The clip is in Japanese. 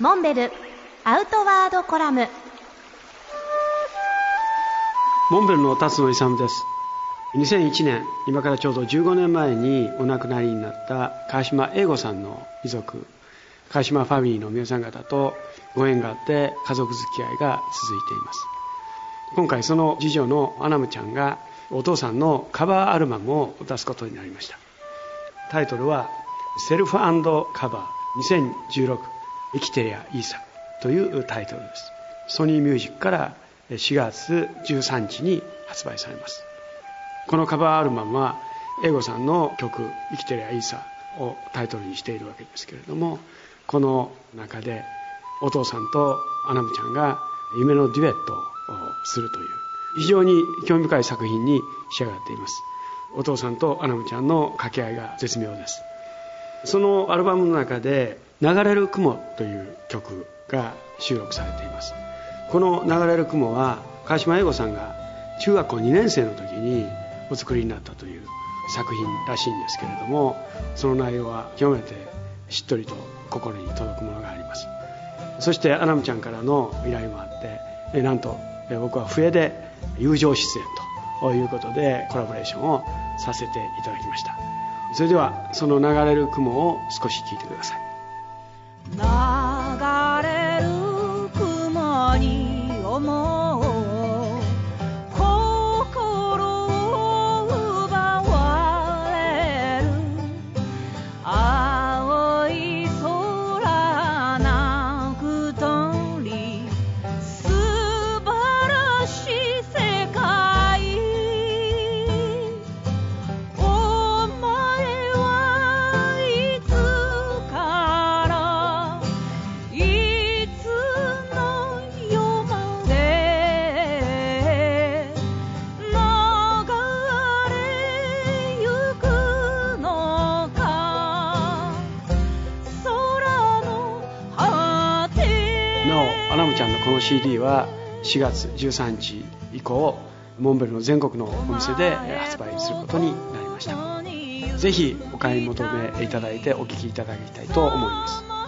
モンベルアウトワードコラム。モンベルの辰野勇です。2001年今からちょうど15年前にお亡くなりになった川島英吾さんの遺族川島ファミリーの皆さん方とご縁があって家族付き合いが続いています。今回その次女のアナムちゃんがお父さんのカバーアルバムを出すことになりました。タイトルは「セルフカバー2016生きてりゃいいさ」というタイトルです。ソニーミュージックから4月13日に発売されます。このカバーアルバムは英語さんの曲「生きてりゃいいさ」をタイトルにしているわけですけれどもこの中でお父さんとアナムちゃんが夢のデュエットをするという非常に興味深い作品に仕上がっています。お父さんとアナムちゃんの掛け合いが絶妙です。そのアルバムの中で「流れる雲」という曲が収録されています。この「流れる雲」は川島英吾さんが中学校2年生の時にお作りになったという作品らしいんですけれどもその内容は極めてしっとりと心に届くものがあります。そしてアナムちゃんからの依頼もあってえなんと僕は笛で友情出演ということでコラボレーションをさせていただきました。それではその流れる雲を少し聞いてください。アナムちゃんのこの CD は4月13日以降モンベルの全国のお店で発売することになりました。ぜひお買い求めいただいてお聴きいただきたいと思います。